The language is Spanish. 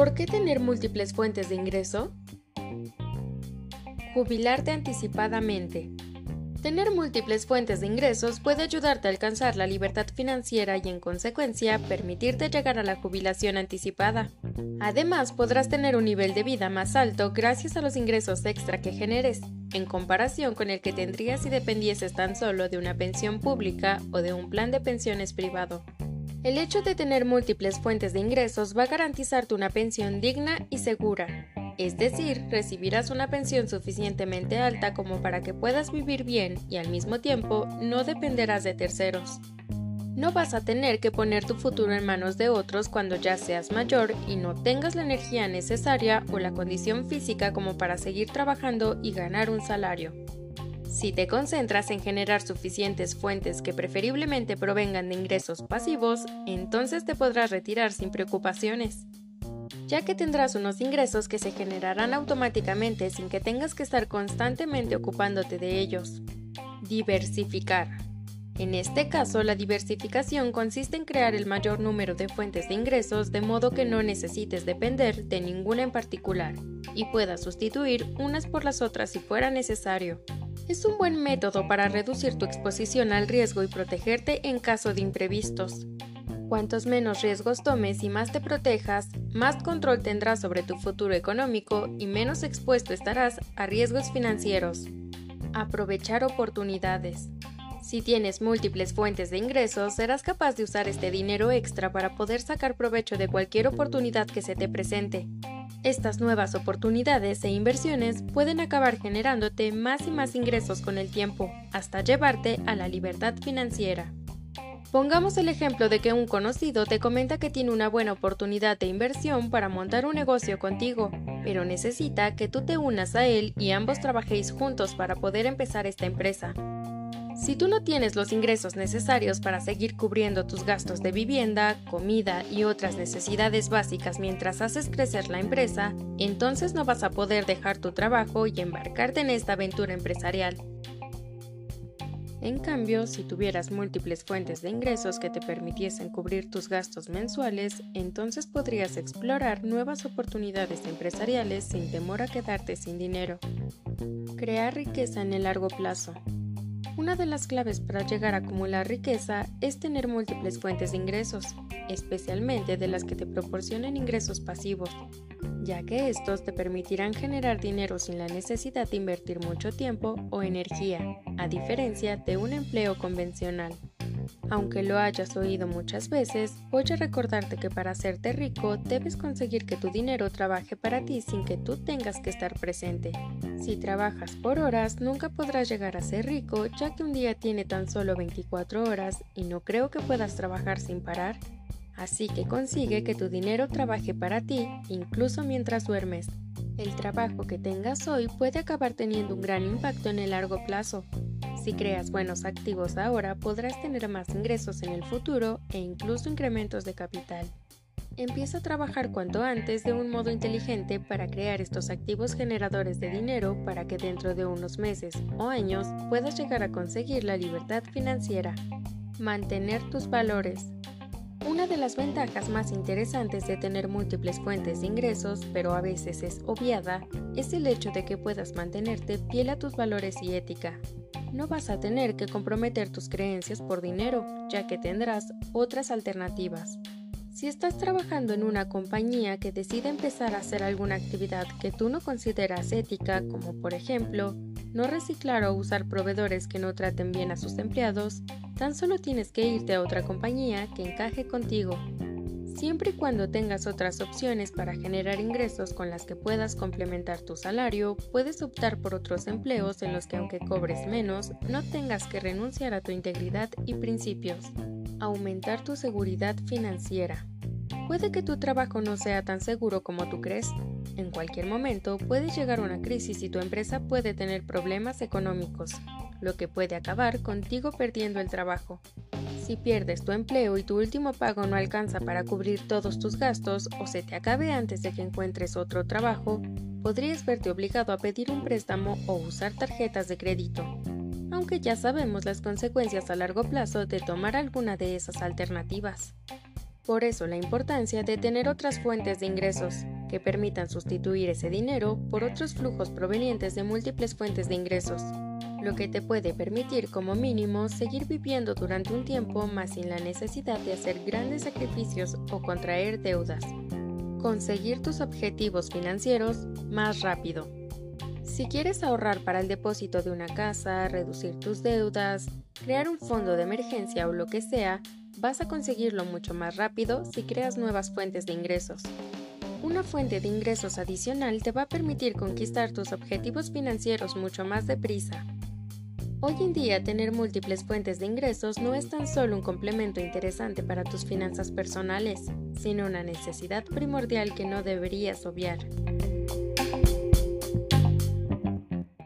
¿Por qué tener múltiples fuentes de ingreso? Jubilarte anticipadamente. Tener múltiples fuentes de ingresos puede ayudarte a alcanzar la libertad financiera y en consecuencia permitirte llegar a la jubilación anticipada. Además, podrás tener un nivel de vida más alto gracias a los ingresos extra que generes, en comparación con el que tendrías si dependieses tan solo de una pensión pública o de un plan de pensiones privado. El hecho de tener múltiples fuentes de ingresos va a garantizarte una pensión digna y segura, es decir, recibirás una pensión suficientemente alta como para que puedas vivir bien y al mismo tiempo no dependerás de terceros. No vas a tener que poner tu futuro en manos de otros cuando ya seas mayor y no tengas la energía necesaria o la condición física como para seguir trabajando y ganar un salario. Si te concentras en generar suficientes fuentes que preferiblemente provengan de ingresos pasivos, entonces te podrás retirar sin preocupaciones ya que tendrás unos ingresos que se generarán automáticamente sin que tengas que estar constantemente ocupándote de ellos. Diversificar. En este caso, la diversificación consiste en crear el mayor número de fuentes de ingresos de modo que no necesites depender de ninguna en particular y puedas sustituir unas por las otras si fuera necesario. Es un buen método para reducir tu exposición al riesgo y protegerte en caso de imprevistos. Cuantos menos riesgos tomes y más te protejas, más control tendrás sobre tu futuro económico y menos expuesto estarás a riesgos financieros. Aprovechar oportunidades. Si tienes múltiples fuentes de ingresos, serás capaz de usar este dinero extra para poder sacar provecho de cualquier oportunidad que se te presente. Estas nuevas oportunidades e inversiones pueden acabar generándote más y más ingresos con el tiempo, hasta llevarte a la libertad financiera. Pongamos el ejemplo de que un conocido te comenta que tiene una buena oportunidad de inversión para montar un negocio contigo, pero necesita que tú te unas a él y ambos trabajéis juntos para poder empezar esta empresa. Si tú no tienes los ingresos necesarios para seguir cubriendo tus gastos de vivienda, comida y otras necesidades básicas mientras haces crecer la empresa, entonces no vas a poder dejar tu trabajo y embarcarte en esta aventura empresarial. En cambio, si tuvieras múltiples fuentes de ingresos que te permitiesen cubrir tus gastos mensuales, entonces podrías explorar nuevas oportunidades empresariales sin temor a quedarte sin dinero. Crear riqueza en el largo plazo. Una de las claves para llegar a acumular riqueza es tener múltiples fuentes de ingresos, especialmente de las que te proporcionen ingresos pasivos, ya que estos te permitirán generar dinero sin la necesidad de invertir mucho tiempo o energía, a diferencia de un empleo convencional. Aunque lo hayas oído muchas veces, voy a recordarte que para hacerte rico debes conseguir que tu dinero trabaje para ti sin que tú tengas que estar presente. Si trabajas por horas, nunca podrás llegar a ser rico ya que un día tiene tan solo 24 horas y no creo que puedas trabajar sin parar. Así que consigue que tu dinero trabaje para ti, incluso mientras duermes. El trabajo que tengas hoy puede acabar teniendo un gran impacto en el largo plazo. Si creas buenos activos ahora, podrás tener más ingresos en el futuro e incluso incrementos de capital. Empieza a trabajar cuanto antes de un modo inteligente para crear estos activos generadores de dinero para que dentro de unos meses o años puedas llegar a conseguir la libertad financiera. Mantener tus valores. Una de las ventajas más interesantes de tener múltiples fuentes de ingresos, pero a veces es obviada, es el hecho de que puedas mantenerte fiel a tus valores y ética. No vas a tener que comprometer tus creencias por dinero, ya que tendrás otras alternativas. Si estás trabajando en una compañía que decide empezar a hacer alguna actividad que tú no consideras ética, como por ejemplo, no reciclar o usar proveedores que no traten bien a sus empleados, tan solo tienes que irte a otra compañía que encaje contigo. Siempre y cuando tengas otras opciones para generar ingresos con las que puedas complementar tu salario, puedes optar por otros empleos en los que aunque cobres menos, no tengas que renunciar a tu integridad y principios. Aumentar tu seguridad financiera. Puede que tu trabajo no sea tan seguro como tú crees. En cualquier momento puede llegar una crisis y tu empresa puede tener problemas económicos, lo que puede acabar contigo perdiendo el trabajo. Si pierdes tu empleo y tu último pago no alcanza para cubrir todos tus gastos o se te acabe antes de que encuentres otro trabajo, podrías verte obligado a pedir un préstamo o usar tarjetas de crédito. Aunque ya sabemos las consecuencias a largo plazo de tomar alguna de esas alternativas. Por eso la importancia de tener otras fuentes de ingresos. que permitan sustituir ese dinero por otros flujos provenientes de múltiples fuentes de ingresos, lo que te puede permitir como mínimo seguir viviendo durante un tiempo más sin la necesidad de hacer grandes sacrificios o contraer deudas. Conseguir tus objetivos financieros más rápido. Si quieres ahorrar para el depósito de una casa, reducir tus deudas, crear un fondo de emergencia o lo que sea, vas a conseguirlo mucho más rápido si creas nuevas fuentes de ingresos. Una fuente de ingresos adicional te va a permitir conquistar tus objetivos financieros mucho más deprisa. Hoy en día tener múltiples fuentes de ingresos no es tan solo un complemento interesante para tus finanzas personales, sino una necesidad primordial que no deberías obviar.